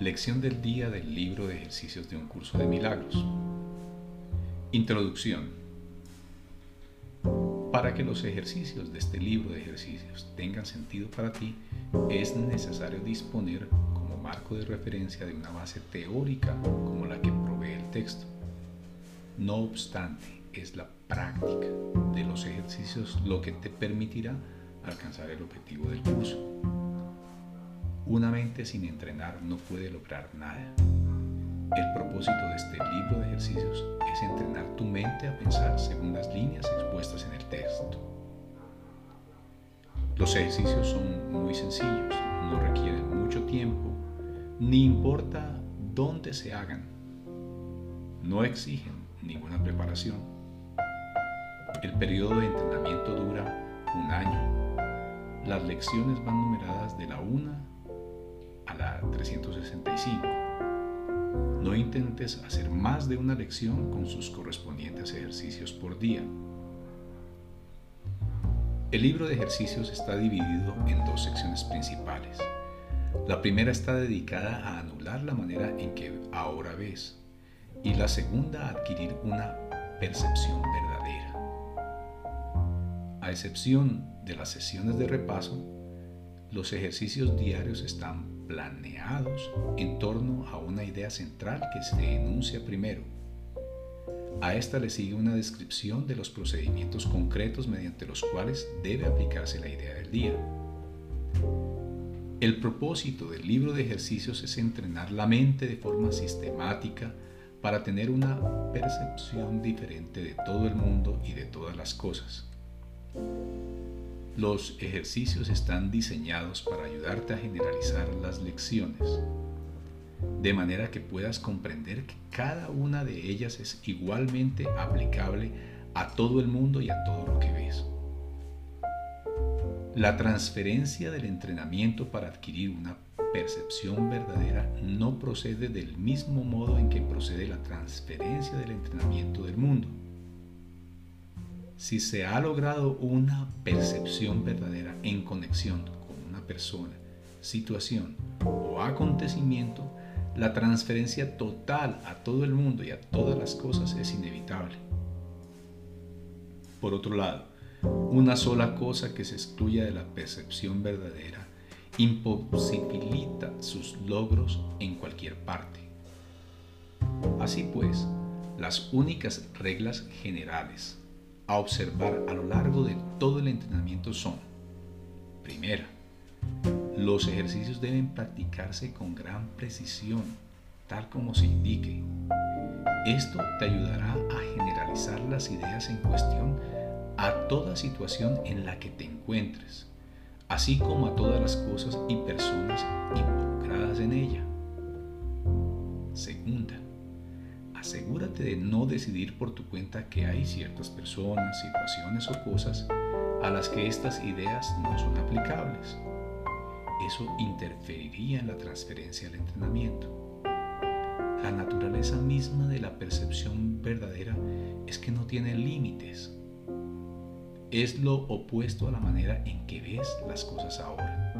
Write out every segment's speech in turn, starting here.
Lección del día del libro de ejercicios de un curso de milagros. Introducción. Para que los ejercicios de este libro de ejercicios tengan sentido para ti, es necesario disponer como marco de referencia de una base teórica como la que provee el texto. No obstante, es la práctica de los ejercicios lo que te permitirá alcanzar el objetivo del curso. Una mente sin entrenar no puede lograr nada. El propósito de este libro de ejercicios es entrenar tu mente a pensar según las líneas expuestas en el texto. Los ejercicios son muy sencillos, no requieren mucho tiempo, ni importa dónde se hagan. No exigen ninguna preparación. El periodo de entrenamiento dura un año. Las lecciones van numeradas de la 1 a la 365. No intentes hacer más de una lección con sus correspondientes ejercicios por día. El libro de ejercicios está dividido en dos secciones principales. La primera está dedicada a anular la manera en que ahora ves y la segunda a adquirir una percepción verdadera. A excepción de las sesiones de repaso, los ejercicios diarios están planeados en torno a una idea central que se enuncia primero. A esta le sigue una descripción de los procedimientos concretos mediante los cuales debe aplicarse la idea del día. El propósito del libro de ejercicios es entrenar la mente de forma sistemática para tener una percepción diferente de todo el mundo y de todas las cosas. Los ejercicios están diseñados para ayudarte a generalizar las lecciones, de manera que puedas comprender que cada una de ellas es igualmente aplicable a todo el mundo y a todo lo que ves. La transferencia del entrenamiento para adquirir una percepción verdadera no procede del mismo modo en que procede la transferencia del entrenamiento del mundo si se ha logrado una percepción verdadera en conexión con una persona, situación o acontecimiento, la transferencia total a todo el mundo y a todas las cosas es inevitable. Por otro lado, una sola cosa que se excluya de la percepción verdadera imposibilita sus logros en cualquier parte. Así pues, las únicas reglas generales a observar a lo largo de todo el entrenamiento son, primera, los ejercicios deben practicarse con gran precisión, tal como se indique. Esto te ayudará a generalizar las ideas en cuestión a toda situación en la que te encuentres, así como a todas las cosas y personas involucradas en ella. Segunda, asegúrate de no decidir por tu cuenta que hay ciertas personas, situaciones o cosas a las que estas ideas no son aplicables. Eso interferiría en la transferencia del entrenamiento. La naturaleza misma de la percepción verdadera es que no tiene límites. Es lo opuesto a la manera en que ves las cosas ahora.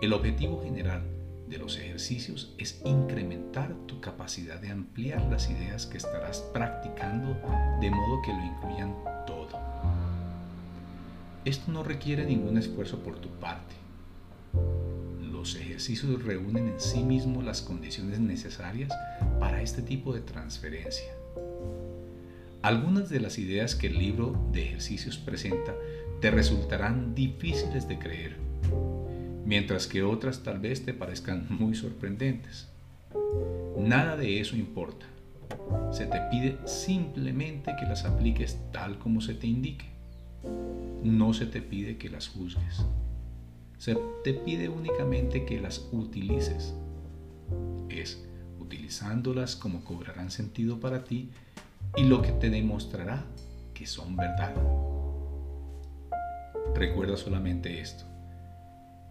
El objetivo general de los ejercicios es incrementar tu capacidad de ampliar las ideas que estarás practicando de modo que lo incluyan todo. Esto no requiere ningún esfuerzo por tu parte. Los ejercicios reúnen en sí mismos las condiciones necesarias para este tipo de transferencia. Algunas de las ideas que el libro de ejercicios presenta te resultarán difíciles de creer mientras que otras tal vez te parezcan muy sorprendentes. Nada de eso importa. Se te pide simplemente que las apliques tal como se te indique. No se te pide que las juzgues. Se te pide únicamente que las utilices. Es utilizándolas como cobrarán sentido para ti y lo que te demostrará que son verdad. Recuerda solamente esto.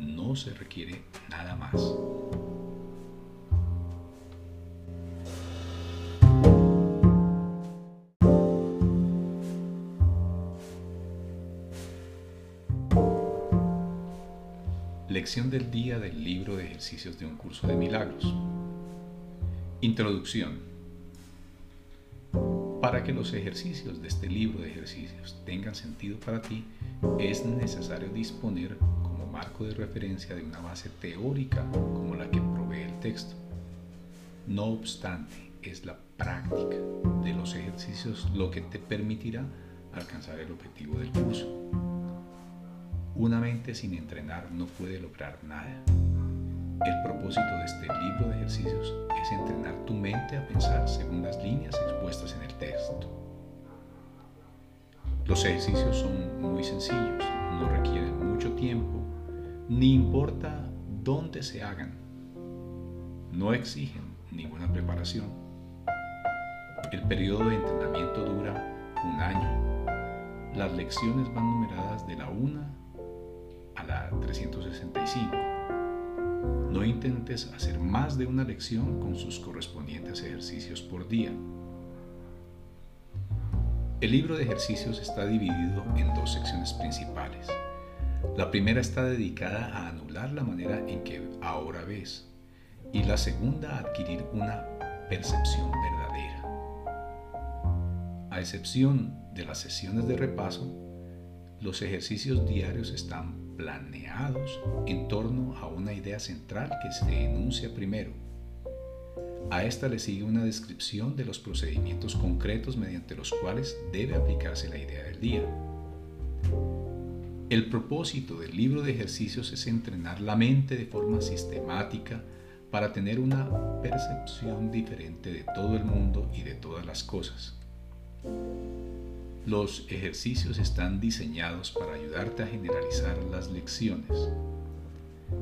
No se requiere nada más. Lección del día del libro de ejercicios de un curso de milagros. Introducción. Para que los ejercicios de este libro de ejercicios tengan sentido para ti, es necesario disponer marco de referencia de una base teórica como la que provee el texto. No obstante, es la práctica de los ejercicios lo que te permitirá alcanzar el objetivo del curso. Una mente sin entrenar no puede lograr nada. El propósito de este libro de ejercicios es entrenar tu mente a pensar según las líneas expuestas en el texto. Los ejercicios son muy sencillos, no requieren mucho tiempo, ni importa dónde se hagan. No exigen ninguna preparación. El periodo de entrenamiento dura un año. Las lecciones van numeradas de la 1 a la 365. No intentes hacer más de una lección con sus correspondientes ejercicios por día. El libro de ejercicios está dividido en dos secciones principales. La primera está dedicada a anular la manera en que ahora ves y la segunda a adquirir una percepción verdadera. A excepción de las sesiones de repaso, los ejercicios diarios están planeados en torno a una idea central que se enuncia primero. A esta le sigue una descripción de los procedimientos concretos mediante los cuales debe aplicarse la idea del día. El propósito del libro de ejercicios es entrenar la mente de forma sistemática para tener una percepción diferente de todo el mundo y de todas las cosas. Los ejercicios están diseñados para ayudarte a generalizar las lecciones,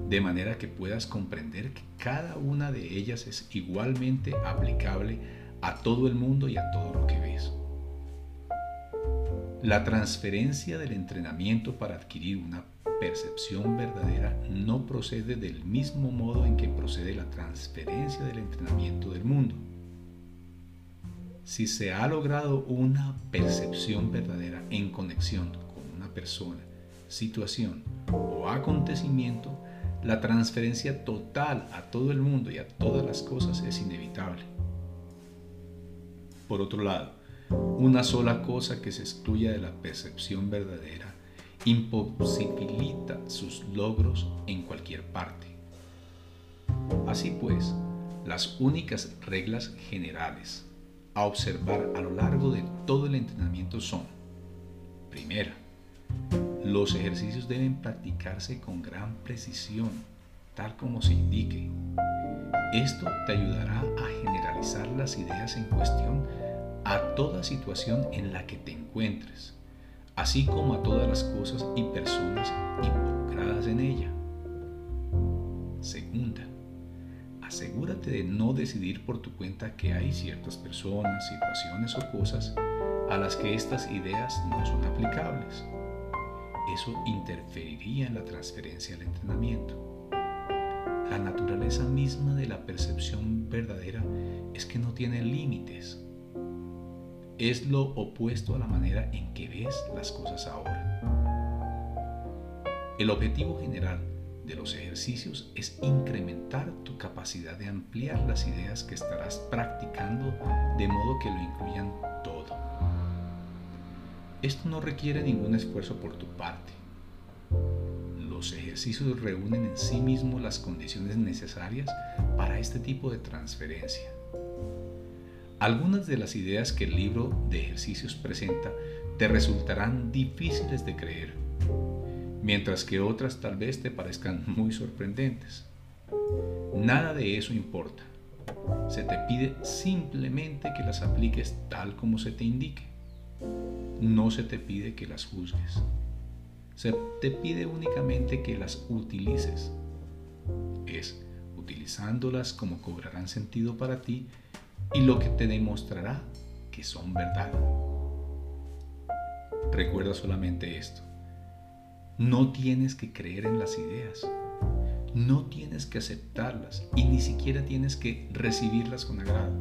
de manera que puedas comprender que cada una de ellas es igualmente aplicable a todo el mundo y a todo lo que ves. La transferencia del entrenamiento para adquirir una percepción verdadera no procede del mismo modo en que procede la transferencia del entrenamiento del mundo si se ha logrado una percepción verdadera en conexión con una persona, situación o acontecimiento, la transferencia total a todo el mundo y a todas las cosas es inevitable. Por otro lado, una sola cosa que se excluya de la percepción verdadera imposibilita sus logros en cualquier parte. Así pues, las únicas reglas generales a observar a lo largo de todo el entrenamiento son, primera, los ejercicios deben practicarse con gran precisión, tal como se indique. Esto te ayudará a generalizar las ideas en cuestión a toda situación en la que te encuentres, así como a todas las cosas y personas involucradas en ella. Segunda, asegúrate de no decidir por tu cuenta que hay ciertas personas, situaciones o cosas a las que estas ideas no son aplicables. Eso interferiría en la transferencia del entrenamiento. La naturaleza misma de la percepción verdadera es que no tiene límites. Es lo opuesto a la manera en que ves las cosas ahora. El objetivo general de los ejercicios es incrementar tu capacidad de ampliar las ideas que estarás practicando de modo que lo incluyan todo. Esto no requiere ningún esfuerzo por tu parte. Los ejercicios reúnen en sí mismos las condiciones necesarias para este tipo de transferencia. Algunas de las ideas que el libro de ejercicios presenta te resultarán difíciles de creer mientras que otras tal vez te parezcan muy sorprendentes. Nada de eso importa. Se te pide simplemente que las apliques tal como se te indique. No se te pide que las juzgues. Se te pide únicamente que las utilices. Es utilizándolas como cobrarán sentido para ti y lo que te demostrará que son verdad. Recuerda solamente esto. No tienes que creer en las ideas. No tienes que aceptarlas y ni siquiera tienes que recibirlas con agrado.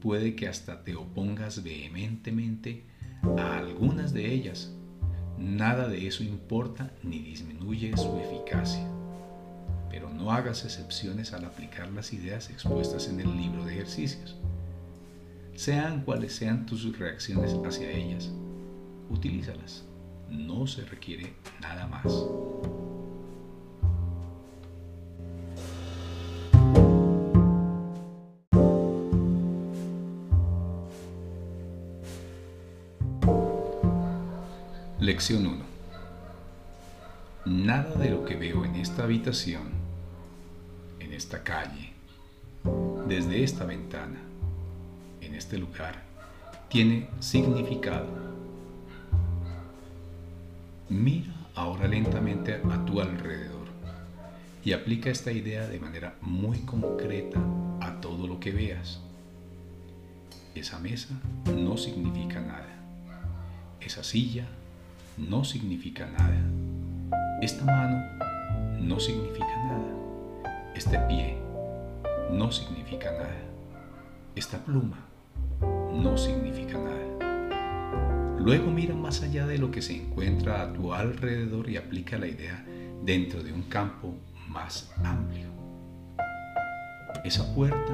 Puede que hasta te opongas vehementemente a algunas de ellas. Nada de eso importa ni disminuye su eficacia. No hagas excepciones al aplicar las ideas expuestas en el libro de ejercicios. Sean cuales sean tus reacciones hacia ellas, utilízalas. No se requiere nada más. Lección 1. Nada de lo que veo en esta habitación, esta calle, desde esta ventana, en este lugar, tiene significado. Mira ahora lentamente a tu alrededor y aplica esta idea de manera muy concreta a todo lo que veas. Esa mesa no significa nada. Esa silla no significa nada. Esta mano no significa nada. Este pie no significa nada. Esta pluma no significa nada. Luego mira más allá de lo que se encuentra a tu alrededor y aplica la idea dentro de un campo más amplio. Esa puerta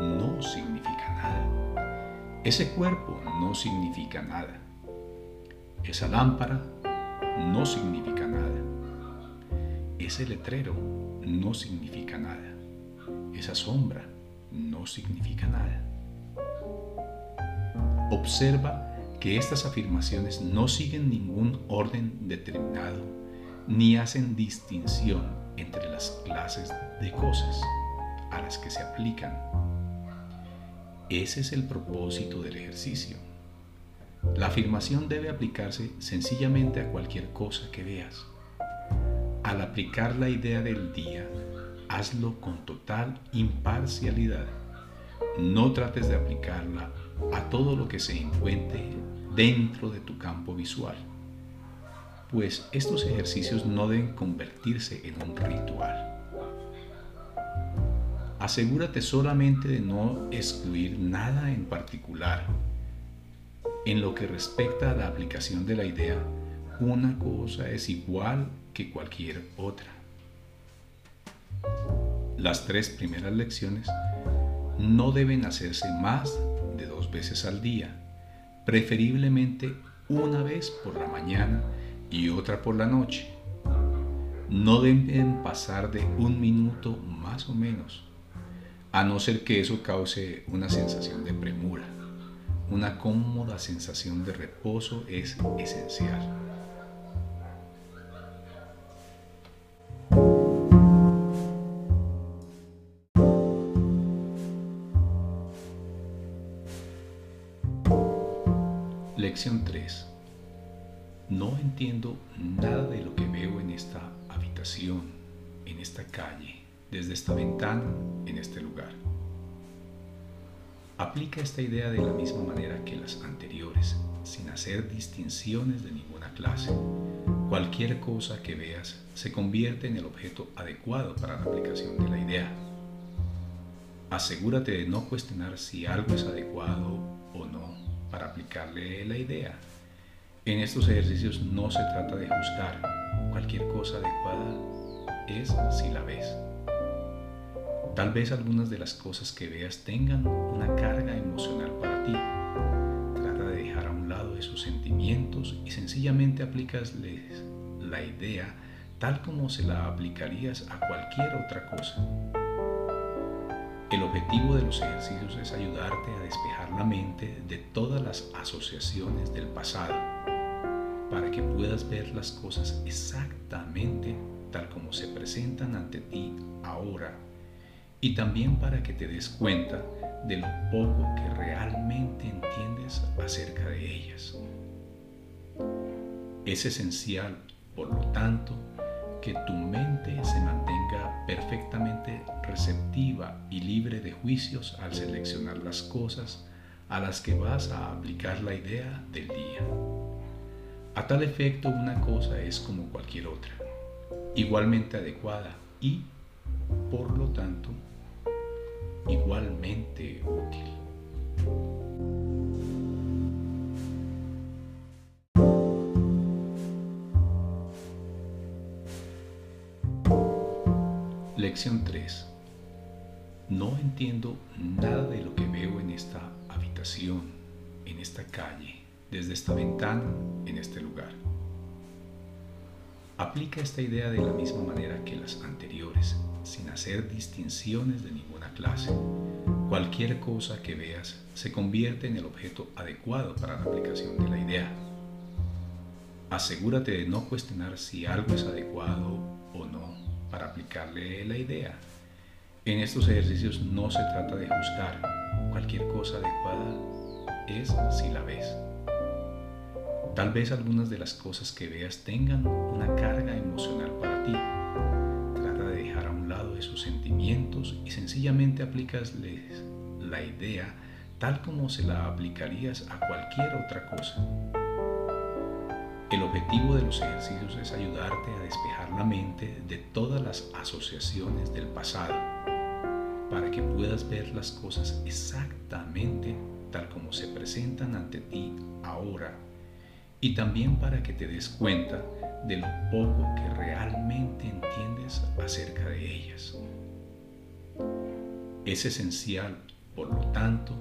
no significa nada. Ese cuerpo no significa nada. Esa lámpara no significa nada. Ese letrero no significa nada. Esa sombra no significa nada. Observa que estas afirmaciones no siguen ningún orden determinado ni hacen distinción entre las clases de cosas a las que se aplican. Ese es el propósito del ejercicio la afirmación debe aplicarse sencillamente a cualquier cosa que veas. Al aplicar la idea del día, hazlo con total imparcialidad. No trates de aplicarla a todo lo que se encuentre dentro de tu campo visual, pues estos ejercicios no deben convertirse en un ritual. Asegúrate solamente de no excluir nada en particular en lo que respecta a la aplicación de la idea, una cosa es igual que cualquier otra. Las tres primeras lecciones no deben hacerse más de dos veces al día, preferiblemente una vez por la mañana y otra por la noche. No deben pasar de un minuto más o menos, a no ser que eso cause una sensación de premura. Una cómoda sensación de reposo es esencial. Lección 3. No entiendo nada de lo que veo en esta habitación, en esta calle, desde esta ventana, en este lugar. Aplica esta idea de la misma manera que las anteriores, sin hacer distinciones de ninguna clase. Cualquier cosa que veas se convierte en el objeto adecuado para la aplicación de la idea. Asegúrate de no cuestionar si algo es adecuado para aplicarle la idea. En estos ejercicios no se trata de juzgar. Cualquier cosa adecuada es si la ves. Tal vez algunas de las cosas que veas tengan una carga emocional para ti. Trata de dejar a un lado esos sentimientos y sencillamente aplicasles la idea tal como se la aplicarías a cualquier otra cosa. El objetivo de los ejercicios es ayudarte a despejar la mente de todas las asociaciones del pasado para que puedas ver las cosas exactamente tal como se presentan ante ti ahora y también para que te des cuenta de lo poco que realmente entiendes acerca de ellas. Es esencial por lo tanto, que tu mente se mantenga perfectamente receptiva y libre de juicios al seleccionar las cosas a las que vas a aplicar la idea del día. A tal efecto, una cosa es como cualquier otra, igualmente adecuada y, por lo tanto, igualmente útil. Lección 3. No entiendo nada de lo que veo en esta habitación, en esta calle, desde esta ventana, en este lugar. Aplica esta idea de la misma manera que las anteriores, sin hacer distinciones de ninguna clase. Cualquier cosa que veas se convierte en el objeto adecuado para la aplicación de la idea. Asegúrate de no cuestionar si algo es adecuado o no para aplicarle la idea. En estos ejercicios no se trata de juzgar. Cualquier cosa adecuada es si la ves. Tal vez algunas de las cosas que veas tengan una carga emocional para ti. Trata de dejar a un lado esos sentimientos y sencillamente aplicasles la idea tal como se la aplicarías a cualquier otra cosa. El objetivo de los ejercicios es ayudarte a despejar la mente de todas las asociaciones del pasado para que puedas ver las cosas exactamente tal como se presentan ante ti ahora y también para que te des cuenta de lo poco que realmente entiendes acerca de ellas. Es esencial, por lo tanto,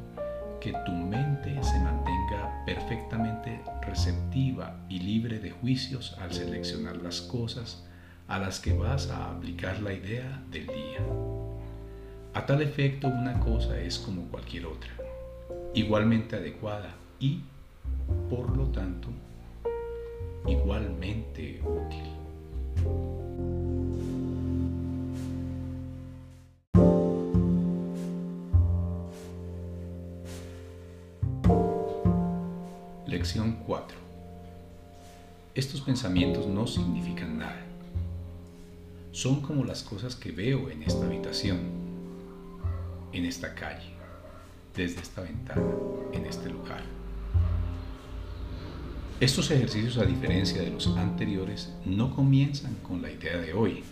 que tu mente se mantenga perfectamente receptiva y libre de juicios al seleccionar las cosas a las que vas a aplicar la idea del día. A tal efecto, una cosa es como cualquier otra, igualmente adecuada y, por lo tanto, igualmente útil. 4. Estos pensamientos no significan nada. Son como las cosas que veo en esta habitación, en esta calle, desde esta ventana, en este lugar. Estos ejercicios, a diferencia de los anteriores, no comienzan con la idea de hoy.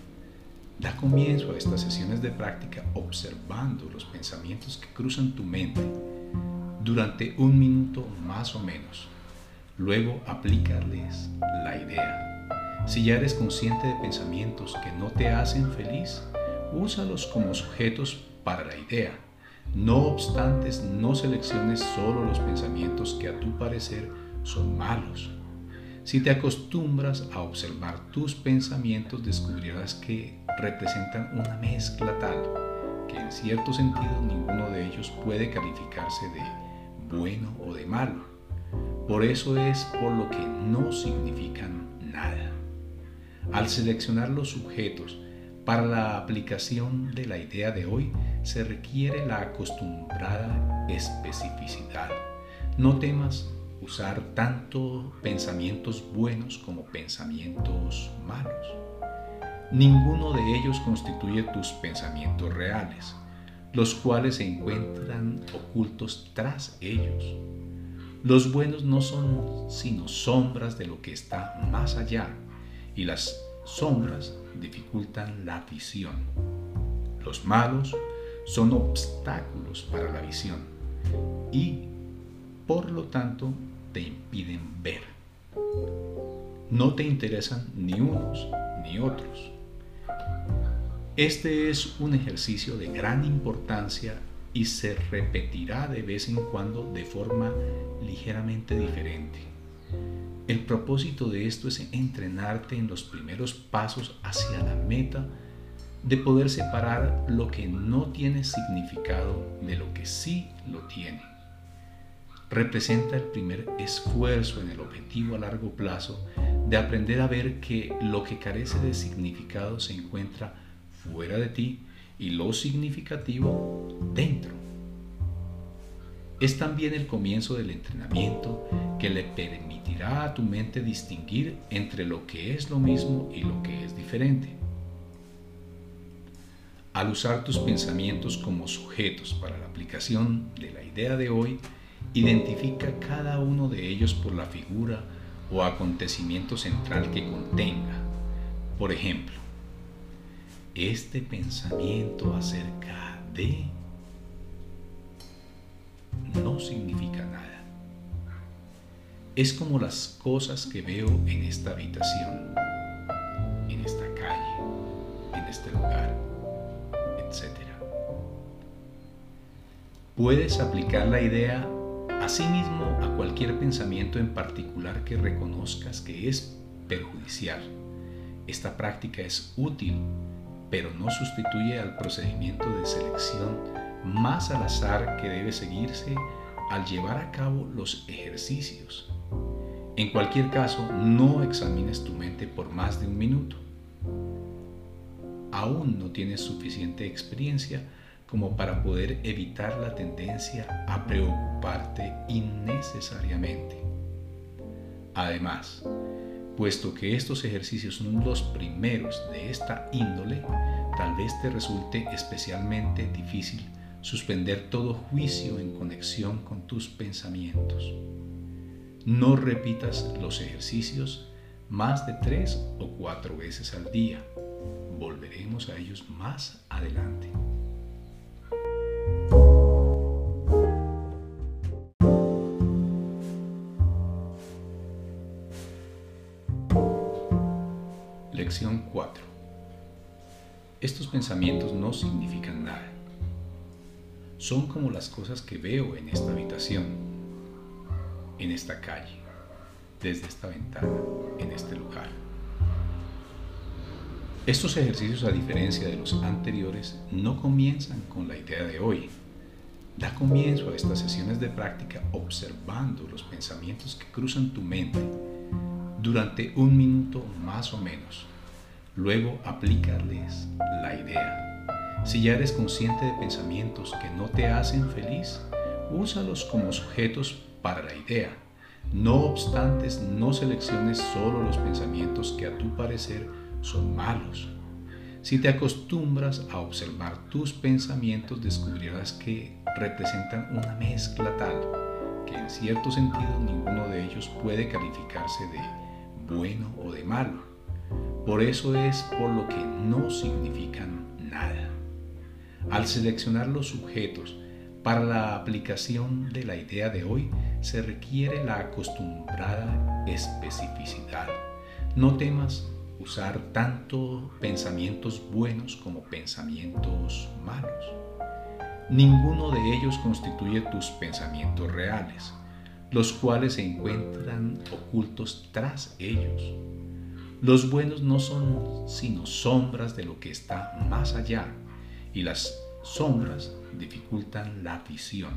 Da comienzo a estas sesiones de práctica observando los pensamientos que cruzan tu mente durante un minuto más o menos. Luego aplícales la idea. Si ya eres consciente de pensamientos que no te hacen feliz, úsalos como sujetos para la idea. No obstante, no selecciones solo los pensamientos que a tu parecer son malos. Si te acostumbras a observar tus pensamientos, descubrirás que representan una mezcla tal que en cierto sentido ninguno de ellos puede calificarse de bueno o de malo. Por eso es por lo que no significan nada. Al seleccionar los sujetos para la aplicación de la idea de hoy, se requiere la acostumbrada especificidad. No temas usar tanto pensamientos buenos como pensamientos malos. Ninguno de ellos constituye tus pensamientos reales los cuales se encuentran ocultos tras ellos. Los buenos no son sino sombras de lo que está más allá, y las sombras dificultan la visión. Los malos son obstáculos para la visión y, por lo tanto, te impiden ver. No te interesan ni unos ni otros. Este es un ejercicio de gran importancia y se repetirá de vez en cuando de forma ligeramente diferente. El propósito de esto es entrenarte en los primeros pasos hacia la meta de poder separar lo que no tiene significado de lo que sí lo tiene. Representa el primer esfuerzo en el objetivo a largo plazo de aprender a ver que lo que carece de significado se encuentra fuera de ti y lo significativo dentro. es también el comienzo del entrenamiento que le permitirá a tu mente distinguir entre lo que es lo mismo y lo que es diferente. Al usar tus pensamientos como sujetos para la aplicación de la idea de hoy, identifica cada uno de ellos por la figura o acontecimiento central que contenga. Por ejemplo, este pensamiento acerca de no significa nada. Es como las cosas que veo en esta habitación, en esta calle, en este lugar, etc. Puedes aplicar la idea asimismo a cualquier pensamiento en particular que reconozcas que es perjudicial. Esta práctica es útil, pero no sustituye al procedimiento de selección más al azar que debe seguirse al llevar a cabo los ejercicios. En cualquier caso, no examines tu mente por más de un minuto. Aún no tienes suficiente experiencia como para poder evitar la tendencia a preocuparte innecesariamente. Además, puesto que estos ejercicios son los primeros de esta índole, tal vez te resulte especialmente difícil suspender todo juicio en conexión con tus pensamientos. No repitas los ejercicios más de tres o cuatro veces al día. Volveremos a ellos más adelante. Pensamientos no significan nada son como las cosas que veo en esta habitación, en esta calle, desde esta ventana, en este lugar. Estos ejercicios, a diferencia de los anteriores, no comienzan con la idea de hoy. Da comienzo a estas sesiones de práctica observando los pensamientos que cruzan tu mente durante un minuto más o menos. Luego aplícales la idea si ya eres consciente de pensamientos que no te hacen feliz, úsalos como sujetos para la idea. No obstante, no selecciones solo los pensamientos que a tu parecer son malos. Si te acostumbras a observar tus pensamientos, descubrirás que representan una mezcla tal que en cierto sentido ninguno de ellos puede calificarse de bueno o de malo. Por eso es por lo que no significan nada. Al seleccionar los sujetos para la aplicación de la idea de hoy, se requiere la acostumbrada especificidad. No temas usar tanto pensamientos buenos como pensamientos malos. Ninguno de ellos constituye tus pensamientos reales, los cuales se encuentran ocultos tras ellos. Los buenos no son sino sombras de lo que está más allá y las sombras dificultan la visión.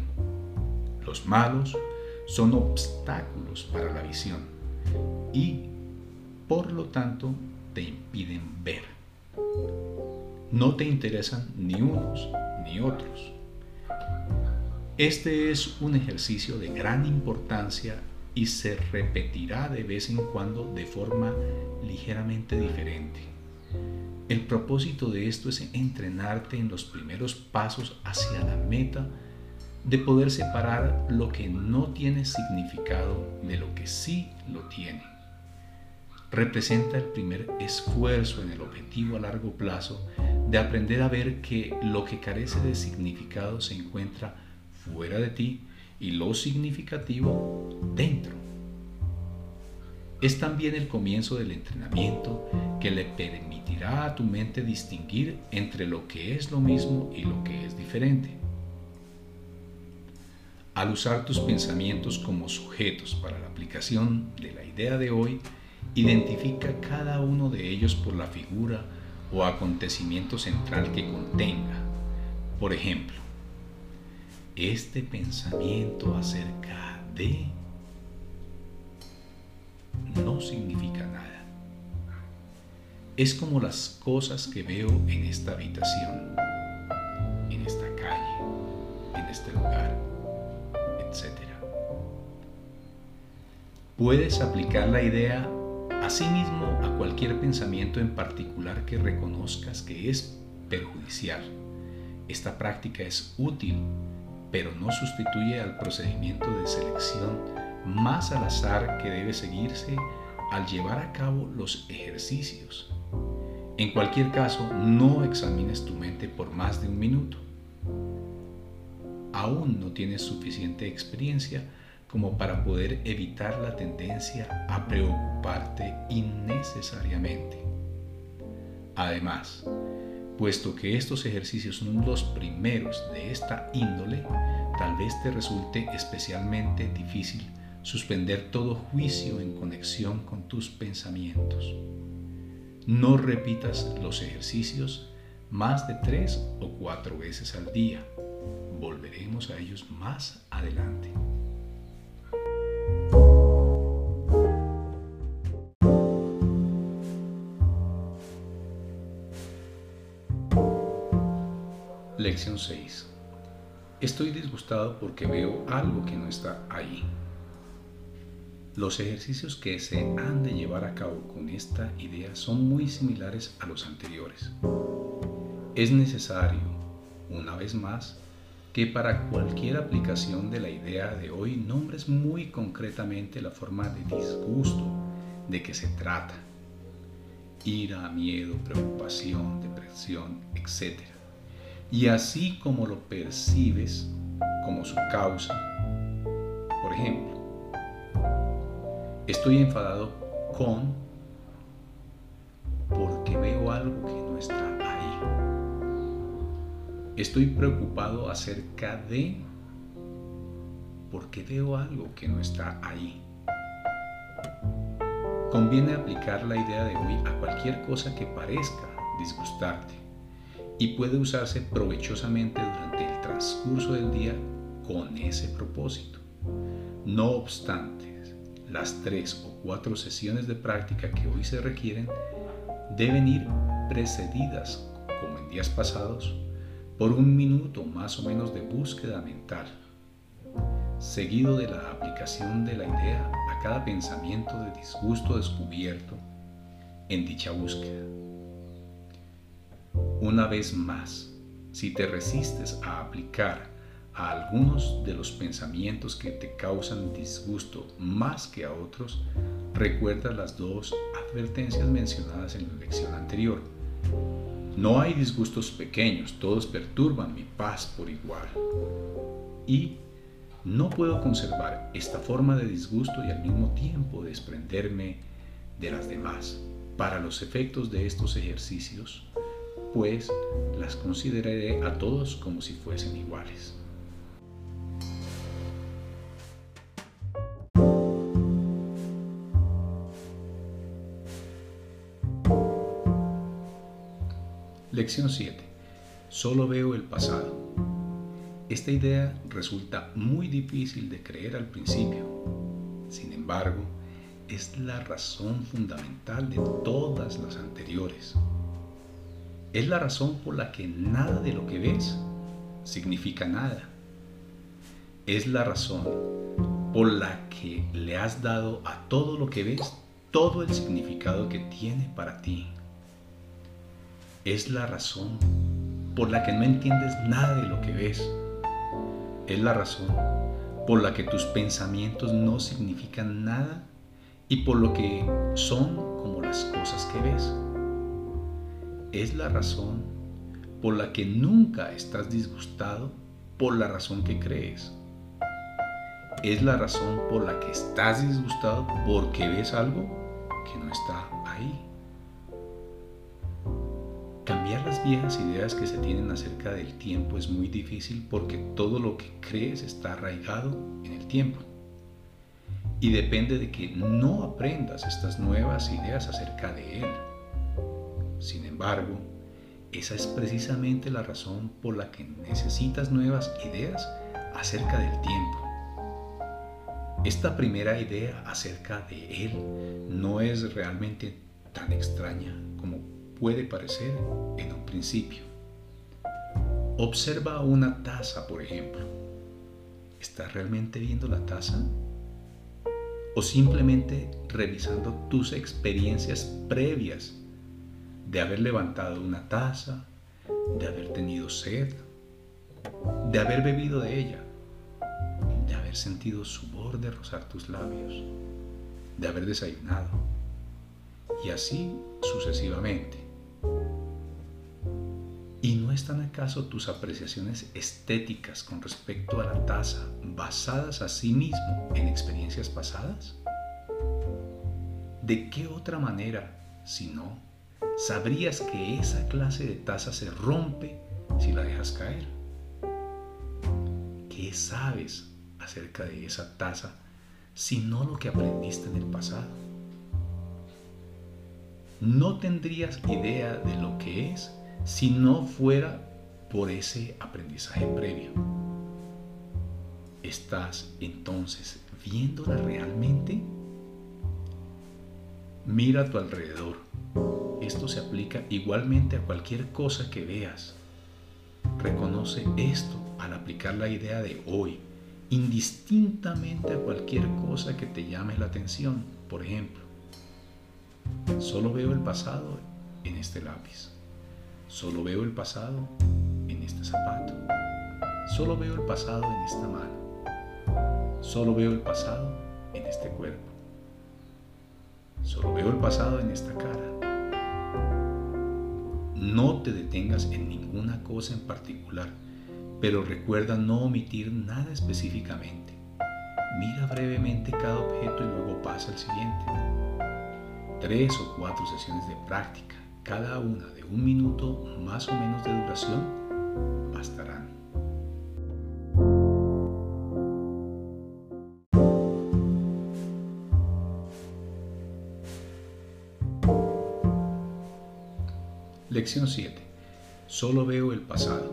Los malos son obstáculos para la visión y por lo tanto te impiden ver. No te interesan ni unos ni otros. Este es un ejercicio de gran importancia y se repetirá de vez en cuando de forma ligeramente diferente. El propósito de esto es entrenarte en los primeros pasos hacia la meta de poder separar lo que no tiene significado de lo que sí lo tiene. Representa el primer esfuerzo en el objetivo a largo plazo de aprender a ver que lo que carece de significado se encuentra fuera de ti y lo significativo dentro es también el comienzo del entrenamiento que le permitirá a tu mente distinguir entre lo que es lo mismo y lo que es diferente. Al usar tus pensamientos como sujetos para la aplicación de la idea de hoy, identifica cada uno de ellos por la figura o acontecimiento central que contenga. Por ejemplo, este pensamiento acerca de no significa nada. Es como las cosas que veo en esta habitación, en esta calle, en este lugar, etc. Puedes aplicar la idea Asimismo, a cualquier pensamiento en particular que reconozcas que es perjudicial. Esta práctica es útil pero no sustituye al procedimiento de selección más al azar que debe seguirse al llevar a cabo los ejercicios. En cualquier caso, no examines tu mente por más de un minuto. Aún no tienes suficiente experiencia como para poder evitar la tendencia a preocuparte innecesariamente. Además, puesto que estos ejercicios son los primeros de esta índole, tal vez te resulte especialmente difícil suspender todo juicio en conexión con tus pensamientos. No repitas los ejercicios más de tres o cuatro veces al día. Volveremos a ellos más adelante. Estoy disgustado porque veo algo que no está ahí. Los ejercicios que se han de llevar a cabo con esta idea son muy similares a los anteriores. Es necesario, una vez más, que para cualquier aplicación de la idea de hoy nombres muy concretamente la forma de disgusto de que se trata. Ira, miedo, preocupación, depresión, etc. Y así como lo percibes como su causa. Por ejemplo, Estoy enfadado con porque veo algo que no está ahí. Estoy preocupado acerca de porque veo algo que no está ahí. Conviene aplicar la idea de hoy a cualquier cosa que parezca disgustarte y puede usarse provechosamente durante el transcurso del día con ese propósito. No obstante, las tres o cuatro sesiones de práctica que hoy se requieren deben ir precedidas, como en días pasados, por un minuto más o menos de búsqueda mental, seguido de la aplicación de la idea a cada pensamiento de disgusto descubierto en dicha búsqueda. Una vez más, si te resistes a aplicar a algunos de los pensamientos que te causan disgusto más que a otros, recuerda las dos advertencias mencionadas en la lección anterior. No hay disgustos pequeños, todos perturban mi paz por igual. Y no puedo conservar esta forma de disgusto y al mismo tiempo desprenderme de las demás. Para los efectos de estos ejercicios, pues las consideraré a todos como si fuesen iguales. Lección 7. Solo veo el pasado. Esta idea resulta muy difícil de creer al principio. Sin embargo, es la razón fundamental de todas las anteriores. Es la razón por la que nada de lo que ves significa nada. Es la razón por la que le has dado a todo lo que ves todo el significado que tiene para ti es la razón por la que no entiendes nada de lo que ves. Es la razón por la que tus pensamientos no significan nada y por lo que son como las cosas que ves. Es la razón por la que nunca estás disgustado por la razón que crees. Es la razón por la que estás disgustado porque ves algo que no está ahí. Cambiar las viejas ideas que se tienen acerca del tiempo es muy difícil porque todo lo que crees está arraigado en el tiempo. Y depende de que no aprendas estas nuevas ideas acerca de él. Sin embargo, esa es precisamente la razón por la que necesitas nuevas ideas acerca del tiempo. Esta primera idea acerca de él no es realmente tan extraña como puede parecer en un principio. Observa una taza, por ejemplo. ¿Estás realmente viendo la taza? o simplemente revisando tus experiencias previas de haber levantado una taza, de haber tenido sed, de haber bebido de ella, de haber sentido su borde rozar tus labios, de haber desayunado, y así sucesivamente. ¿Y no están acaso tus apreciaciones estéticas con respecto a la taza basadas a sí mismo en experiencias pasadas? ¿De qué otra manera, si no, sabrías que esa clase de taza se rompe si la dejas caer? ¿Qué sabes acerca de esa taza si no lo que aprendiste en el pasado? No tendrías idea de lo que es si no fuera por ese aprendizaje previo. ¿Estás entonces viéndola realmente? Mira a tu alrededor. Esto se aplica igualmente a cualquier cosa que veas. Reconoce esto al aplicar la idea de hoy, indistintamente a cualquier cosa que te llame la atención. Por ejemplo, solo veo el pasado en este lápiz. Solo veo el pasado en este zapato. Solo veo el pasado en esta mano. Solo veo el pasado en este cuerpo. Solo veo el pasado en esta cara. No te detengas en ninguna cosa en particular, pero recuerda no omitir nada específicamente. Mira brevemente cada objeto y luego pasa al siguiente. Tres o cuatro sesiones de práctica cada una de un minuto más o menos de duración, bastarán. Lección 7. Solo veo el pasado.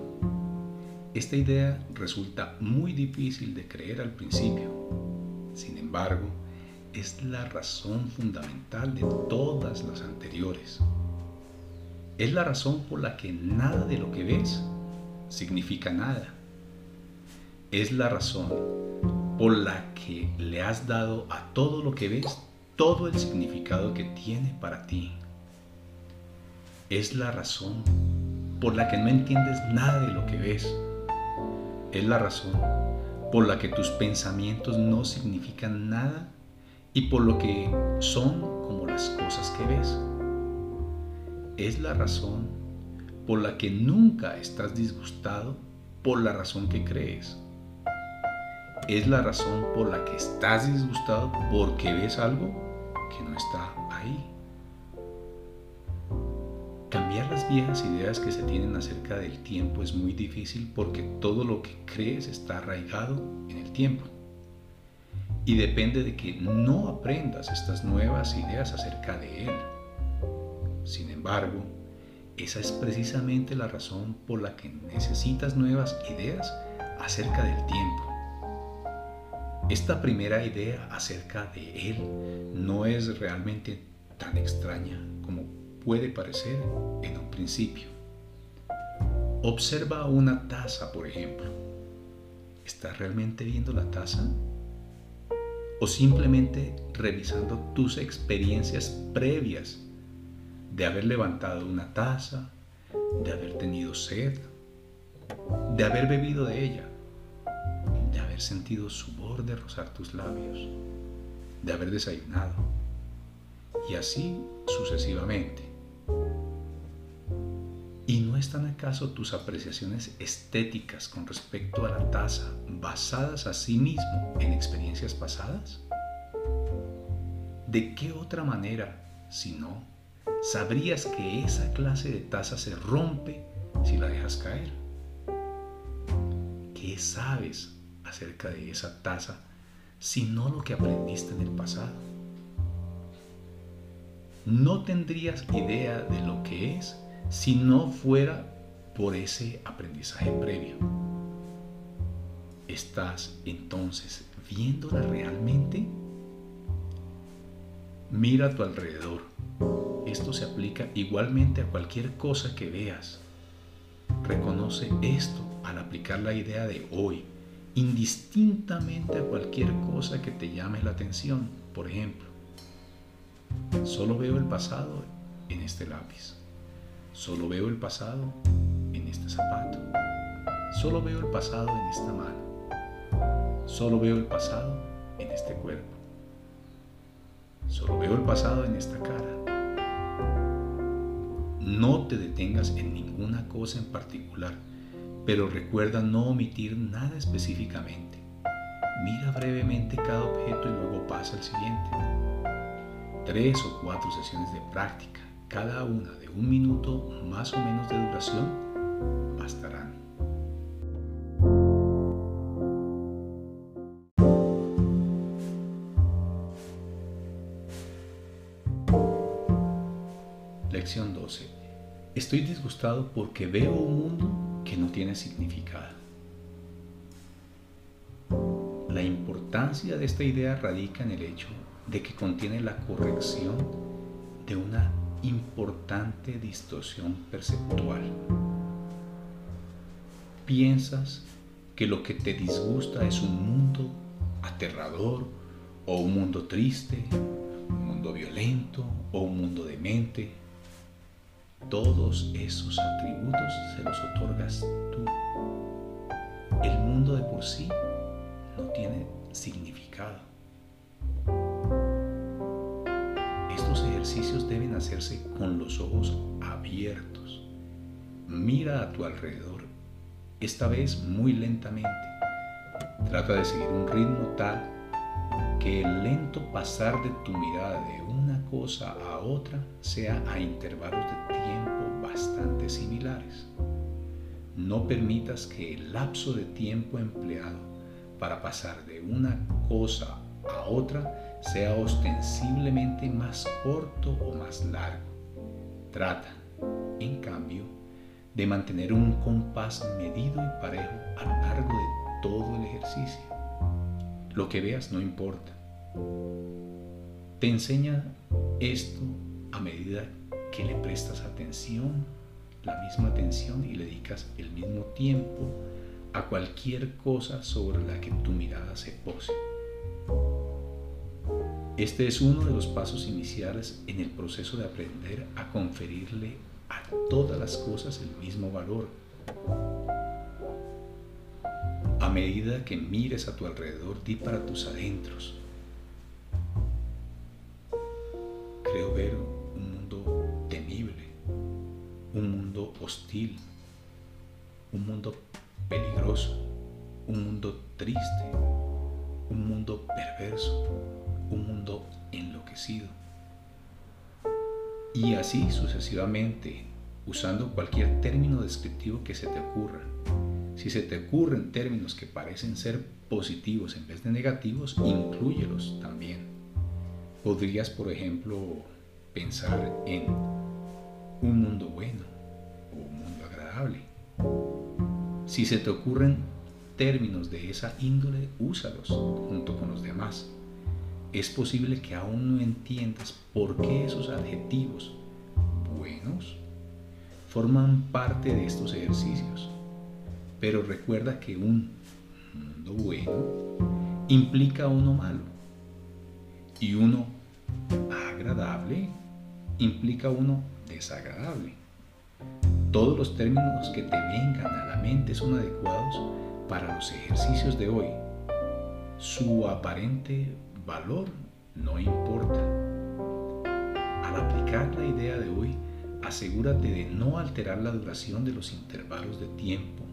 Esta idea resulta muy difícil de creer al principio. Sin embargo, es la razón fundamental de todas las anteriores. Es la razón por la que nada de lo que ves significa nada. Es la razón por la que le has dado a todo lo que ves todo el significado que tiene para ti. Es la razón por la que no entiendes nada de lo que ves. Es la razón por la que tus pensamientos no significan nada y por lo que son como las cosas que ves es la razón por la que nunca estás disgustado por la razón que crees. Es la razón por la que estás disgustado porque ves algo que no está viejas ideas que se tienen acerca del tiempo es muy difícil porque todo lo que crees está arraigado en el tiempo. Y depende de que no aprendas estas nuevas ideas acerca de él. Sin embargo, esa es precisamente la razón por la que necesitas nuevas ideas acerca del tiempo. Esta primera idea acerca de Él no es realmente tan extraña como puede parecer en un principio. Observa una taza, por ejemplo. ¿Estás realmente viendo la taza? ¿O simplemente revisando tus experiencias previas de haber levantado una taza, de haber tenido sed, de haber bebido de ella, de haber sentido su borde rozar tus labios, de haber desayunado, y así sucesivamente. ¿Y no están acaso tus apreciaciones estéticas con respecto a la taza basadas a sí mismo en experiencias pasadas? ¿De qué otra manera, si no, sabrías que esa clase de taza se rompe si la dejas caer. ¿Qué sabes acerca de esa taza si no lo que aprendiste en el pasado? No tendrías idea de lo que es si no fuera por ese aprendizaje previo. ¿Estás entonces viéndola realmente? Mira a tu alrededor esto se aplica igualmente a cualquier cosa que veas. Reconoce esto al aplicar la idea de hoy, indistintamente a cualquier cosa que te llame la atención. Por ejemplo, solo veo el pasado en este lápiz. Solo veo el pasado en este zapato. Solo veo el pasado en esta mano. Solo veo el pasado en este cuerpo. Solo veo el pasado en esta cara. No te detengas en ninguna cosa en particular, pero recuerda no omitir nada específicamente. Mira brevemente cada objeto y luego pasa al siguiente. Tres o cuatro sesiones de práctica, cada una de un minuto más o menos de duración, bastarán. Lección 12. Estoy disgustado porque veo un mundo que no tiene significado. La importancia de esta idea radica en el hecho de que contiene la corrección de una importante distorsión perceptual. Piensas que lo que te disgusta es un mundo aterrador o un mundo triste, un mundo violento o un mundo demente. Todos esos atributos se los otorgas tú. El mundo de por sí no tiene significado. Deben hacerse con los ojos abiertos. Mira a tu alrededor, esta vez muy lentamente. Trata de seguir un ritmo tal que el lento pasar de tu mirada de una cosa a otra sea a intervalos de tiempo bastante similares. No permitas que el lapso de tiempo empleado para pasar de una cosa a otra sea ostensiblemente más corto o más largo. Trata, en cambio, de mantener un compás medido y parejo a lo largo de todo el ejercicio. Lo que veas no importa. Te enseña esto a medida que le prestas atención, la misma atención y le dedicas el mismo tiempo a cualquier cosa sobre la que tu mirada se pose. Este es uno de los pasos iniciales en el proceso de aprender a conferirle a todas las cosas el mismo valor. A medida que mires a tu alrededor, di para tus adentros. Creo ver un mundo temible, un mundo hostil, un mundo peligroso, un mundo triste, un mundo perverso, un mundo enloquecido. Y así sucesivamente, usando cualquier término descriptivo que se te ocurra. Si se te ocurren términos que parecen ser positivos en vez de negativos, incluyelos también. Podrías, por ejemplo, pensar en un mundo bueno o un mundo agradable si se te ocurren términos de esa índole, úsalos junto con los demás. Es posible que aún no entiendas por qué esos adjetivos buenos forman parte de estos ejercicios. Pero recuerda que un mundo bueno implica uno malo y uno agradable implica uno desagradable. Todos los términos que te vengan a la mente son adecuados para los ejercicios de hoy. Su aparente valor no importa. Al aplicar la idea de hoy, asegúrate de no alterar la duración de los intervalos de tiempo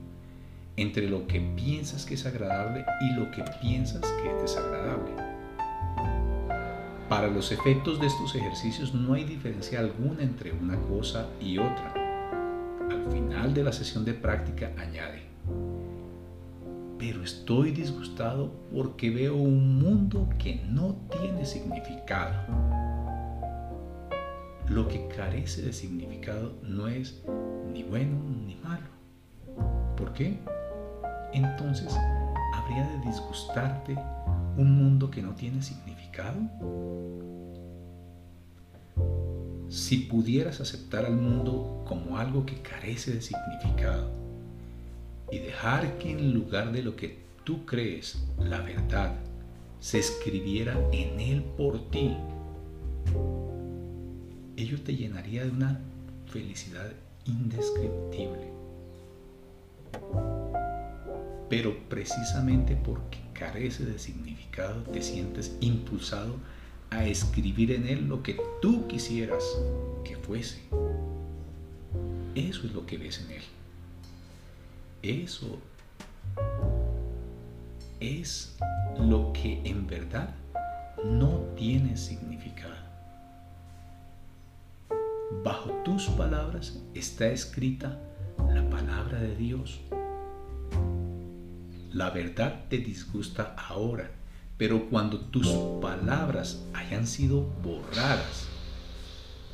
entre lo que piensas que es agradable y lo que piensas que es desagradable. Para los efectos de estos ejercicios no hay diferencia alguna entre una cosa y otra final de la sesión de práctica añade, pero estoy disgustado porque veo un mundo que no tiene significado. Lo que carece de significado no es ni bueno ni malo. ¿Por qué? Entonces, ¿habría de disgustarte un mundo que no tiene significado? si pudieras aceptar al mundo como algo que carece de significado y dejar que en lugar de lo que tú crees, la verdad, se escribiera en él por ti, ello te llenaría de una felicidad indescriptible. Pero precisamente porque carece de significado, te sientes impulsado a escribir en él lo que tú quisieras que fuese. Eso es lo que ves en él. Eso es lo que en verdad no tiene significado. Bajo tus palabras está escrita la palabra de Dios. La verdad te disgusta ahora, pero cuando tus palabras hayan sido borradas,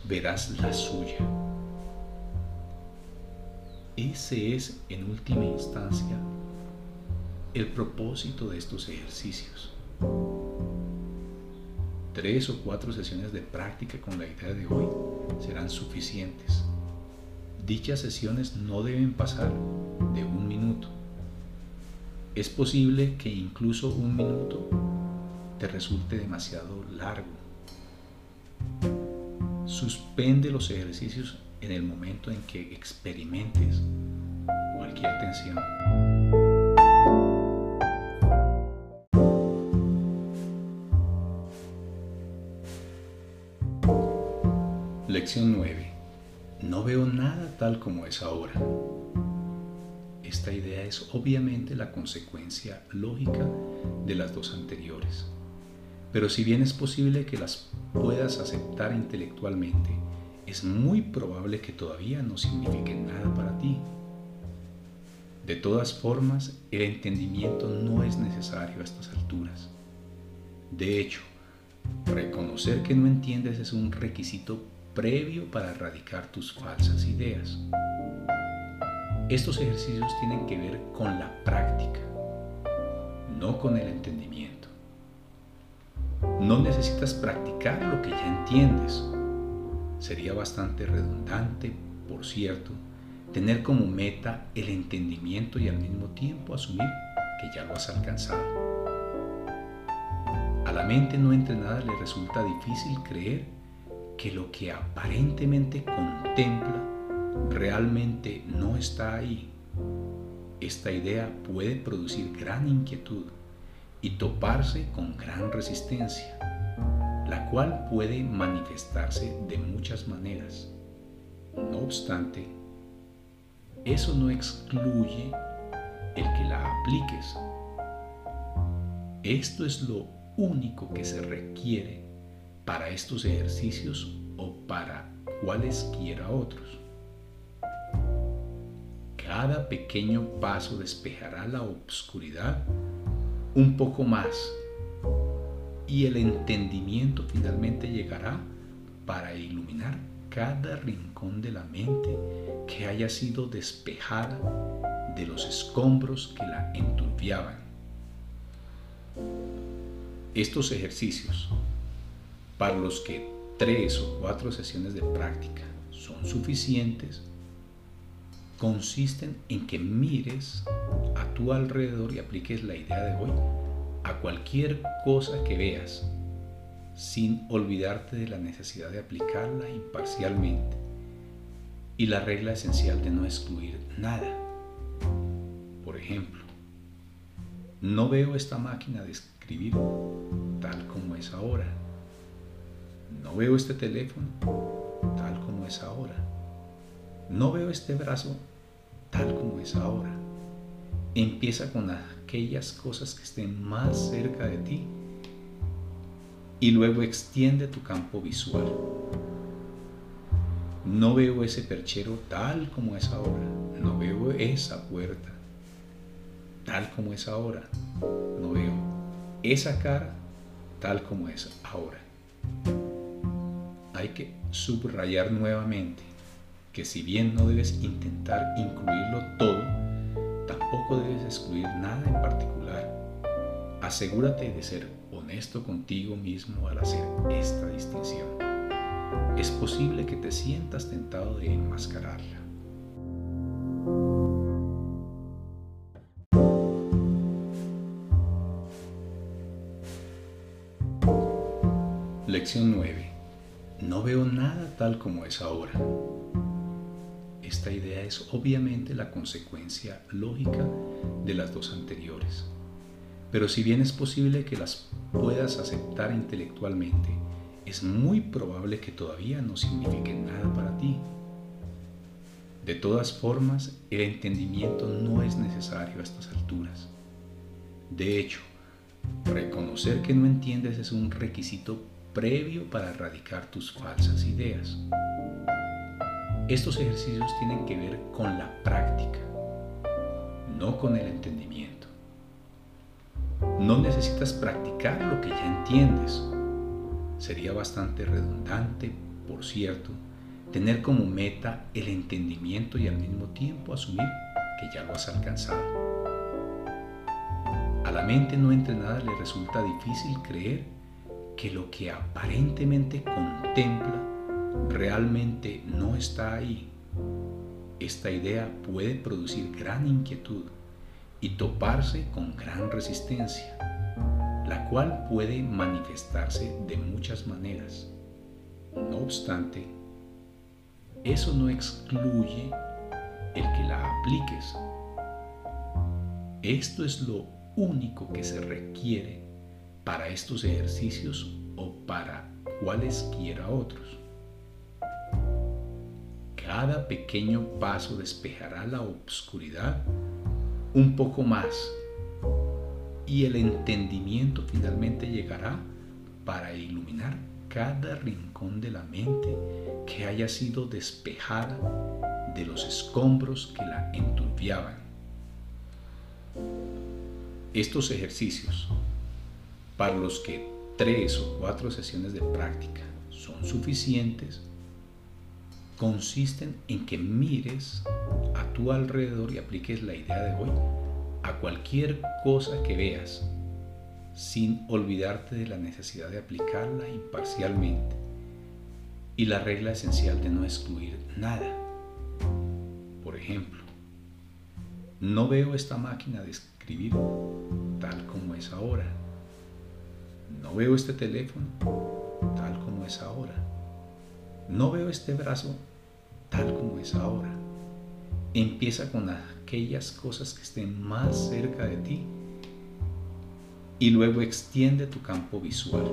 verás la suya. Ese es, en última instancia, el propósito de estos ejercicios. Tres o cuatro sesiones de práctica con la idea de hoy serán suficientes. Dichas sesiones no deben pasar de un minuto. Es posible que incluso un minuto te resulte demasiado largo. Suspende los ejercicios en el momento en que experimentes cualquier tensión. Lección 9. No veo nada tal como es ahora. Esta idea es obviamente la consecuencia lógica de las dos anteriores. Pero si bien es posible que las puedas aceptar intelectualmente, es muy probable que todavía no signifiquen nada para ti. De todas formas, el entendimiento no es necesario a estas alturas. De hecho, reconocer que no entiendes es un requisito previo para erradicar tus falsas ideas. Estos ejercicios tienen que ver con la práctica, no con el entendimiento. No necesitas practicar lo que ya entiendes. Sería bastante redundante, por cierto, tener como meta el entendimiento y al mismo tiempo asumir que ya lo has alcanzado. A la mente no entrenada le resulta difícil creer que lo que aparentemente contempla realmente no está ahí. Esta idea puede producir gran inquietud y toparse con gran resistencia, la cual puede manifestarse de muchas maneras. No obstante, eso no excluye el que la apliques. Esto es lo único que se requiere para estos ejercicios o para cualesquiera otros. Cada pequeño paso despejará la obscuridad un poco más y el entendimiento finalmente llegará para iluminar cada rincón de la mente que haya sido despejada de los escombros que la enturbiaban. Estos ejercicios para los que tres o cuatro sesiones de práctica son suficientes, consisten en que mires a tu alrededor y apliques la idea de hoy a cualquier cosa que veas, sin olvidarte de la necesidad de aplicarla imparcialmente y la regla esencial de no excluir nada. Por ejemplo, no veo esta máquina de escribir tal como es ahora no veo este teléfono tal como es ahora. No veo este brazo tal como es ahora. Empieza con aquellas cosas que estén más cerca de ti y luego extiende tu campo visual. No veo ese perchero tal como es ahora. No veo esa puerta tal como es ahora. No veo esa cara tal como es ahora hay que subrayar nuevamente que si bien no debes intentar incluirlo todo, tampoco debes excluir nada en particular. Asegúrate de ser honesto contigo mismo al hacer esta distinción. Es posible que te sientas tentado de enmascararla. Lección 9. No veo nada tal como es ahora. Esta idea es obviamente la consecuencia lógica de las dos anteriores. Pero si bien es posible que las puedas aceptar intelectualmente, es muy probable que todavía no signifiquen nada para ti. De todas formas, el entendimiento no es necesario a estas alturas. De hecho, reconocer que no entiendes es un requisito previo para erradicar tus falsas ideas. Estos ejercicios tienen que ver con la práctica, no con el entendimiento. No necesitas practicar lo que ya entiendes. Sería bastante redundante, por cierto, tener como meta el entendimiento y al mismo tiempo asumir que ya lo has alcanzado. A la mente no entrenada le resulta difícil creer que lo que aparentemente contempla realmente no está ahí. Esta idea puede producir gran inquietud y toparse con gran resistencia, la cual puede manifestarse de muchas maneras. No obstante, eso no excluye el que la apliques. Esto es lo único que se requiere para estos ejercicios o para cualesquiera otros. Cada pequeño paso despejará la obscuridad un poco más y el entendimiento finalmente llegará para iluminar cada rincón de la mente que haya sido despejada de los escombros que la enturbiaban. Estos ejercicios, para los que tres o cuatro sesiones de práctica son suficientes, consisten en que mires a tu alrededor y apliques la idea de hoy a cualquier cosa que veas sin olvidarte de la necesidad de aplicarla imparcialmente y la regla esencial de no excluir nada. Por ejemplo, no veo esta máquina de escribir tal como es ahora. No veo este teléfono tal como es ahora. No veo este brazo tal como es ahora. Empieza con aquellas cosas que estén más cerca de ti y luego extiende tu campo visual.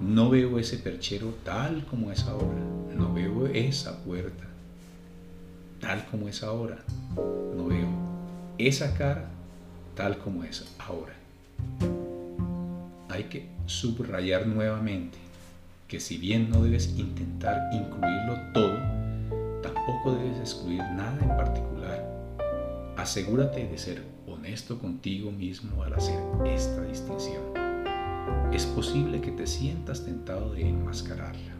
No veo ese perchero tal como es ahora. No veo esa puerta tal como es ahora. No veo esa cara tal como es ahora. Hay que subrayar nuevamente que si bien no debes intentar incluirlo todo, tampoco debes excluir nada en particular. Asegúrate de ser honesto contigo mismo al hacer esta distinción. Es posible que te sientas tentado de enmascararla.